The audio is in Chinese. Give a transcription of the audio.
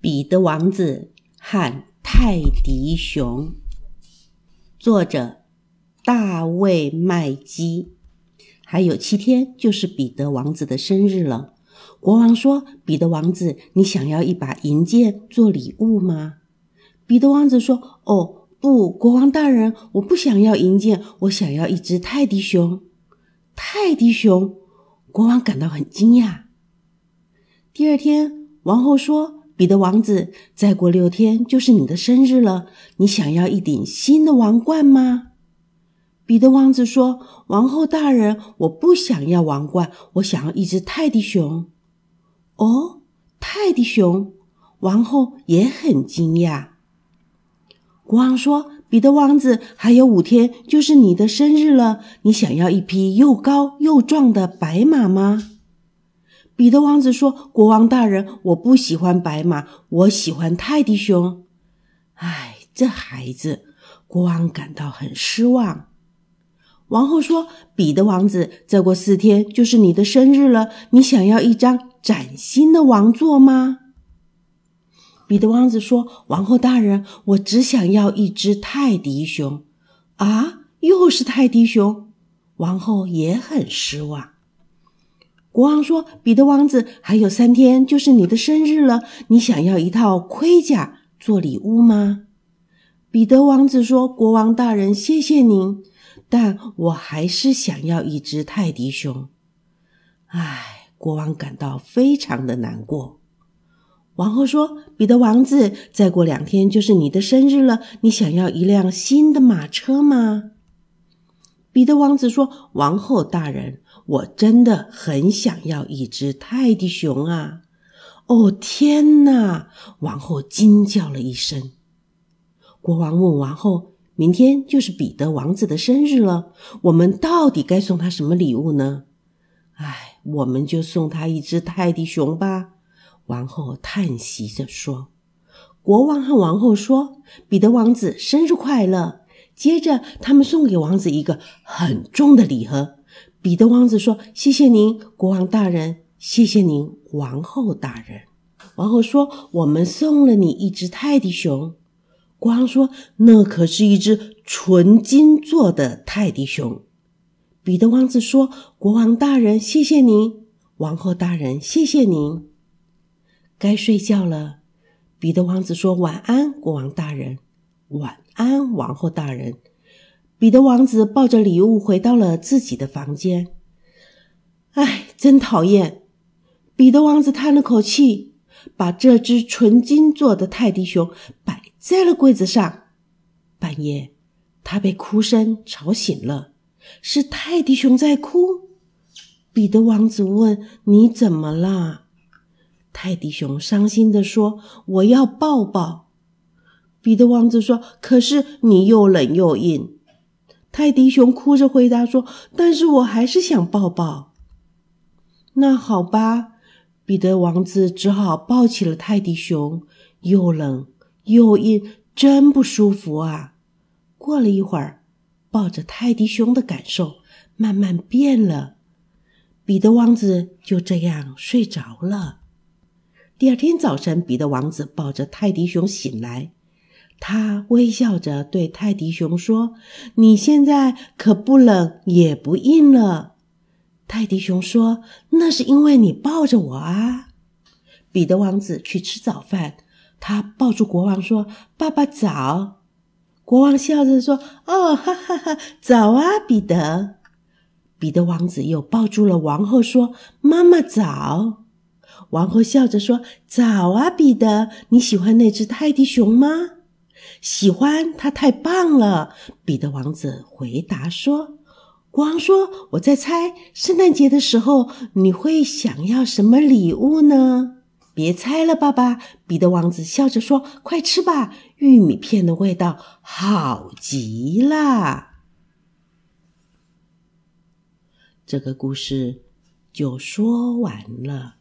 彼得王子和泰迪熊，作者大卫麦基。还有七天就是彼得王子的生日了。国王说：“彼得王子，你想要一把银剑做礼物吗？”彼得王子说：“哦，不，国王大人，我不想要银剑，我想要一只泰迪熊。”泰迪熊，国王感到很惊讶。第二天，王后说：“彼得王子，再过六天就是你的生日了，你想要一顶新的王冠吗？”彼得王子说：“王后大人，我不想要王冠，我想要一只泰迪熊。”哦，泰迪熊，王后也很惊讶。国王说：“彼得王子，还有五天就是你的生日了，你想要一匹又高又壮的白马吗？”彼得王子说：“国王大人，我不喜欢白马，我喜欢泰迪熊。”唉，这孩子，国王感到很失望。王后说：“彼得王子，再过四天就是你的生日了，你想要一张崭新的王座吗？”彼得王子说：“王后大人，我只想要一只泰迪熊。”啊，又是泰迪熊！王后也很失望。国王说：“彼得王子，还有三天就是你的生日了，你想要一套盔甲做礼物吗？”彼得王子说：“国王大人，谢谢您，但我还是想要一只泰迪熊。”唉，国王感到非常的难过。王后说：“彼得王子，再过两天就是你的生日了，你想要一辆新的马车吗？”彼得王子说：“王后大人，我真的很想要一只泰迪熊啊！”哦，天哪！王后惊叫了一声。国王问王后：“明天就是彼得王子的生日了，我们到底该送他什么礼物呢？”唉，我们就送他一只泰迪熊吧。王后叹息着说：“国王和王后说，彼得王子生日快乐。”接着，他们送给王子一个很重的礼盒。彼得王子说：“谢谢您，国王大人，谢谢您，王后大人。”王后说：“我们送了你一只泰迪熊。”国王说：“那可是一只纯金做的泰迪熊。”彼得王子说：“国王大人，谢谢您，王后大人，谢谢您。”该睡觉了，彼得王子说：“晚安，国王大人，晚安，王后大人。”彼得王子抱着礼物回到了自己的房间。唉，真讨厌！彼得王子叹了口气，把这只纯金做的泰迪熊摆在了柜子上。半夜，他被哭声吵醒了，是泰迪熊在哭。彼得王子问：“你怎么了？”泰迪熊伤心地说：“我要抱抱。”彼得王子说：“可是你又冷又硬。”泰迪熊哭着回答说：“但是我还是想抱抱。”那好吧，彼得王子只好抱起了泰迪熊，又冷又硬，真不舒服啊！过了一会儿，抱着泰迪熊的感受慢慢变了，彼得王子就这样睡着了。第二天早晨，彼得王子抱着泰迪熊醒来，他微笑着对泰迪熊说：“你现在可不冷也不硬了。”泰迪熊说：“那是因为你抱着我啊。”彼得王子去吃早饭，他抱住国王说：“爸爸早。”国王笑着说：“哦，哈哈哈，早啊，彼得。”彼得王子又抱住了王后说：“妈妈早。”王后笑着说：“早啊，彼得，你喜欢那只泰迪熊吗？”“喜欢，他太棒了。”彼得王子回答说。国王说：“我在猜，圣诞节的时候你会想要什么礼物呢？”“别猜了，爸爸。”彼得王子笑着说：“快吃吧，玉米片的味道好极了。”这个故事就说完了。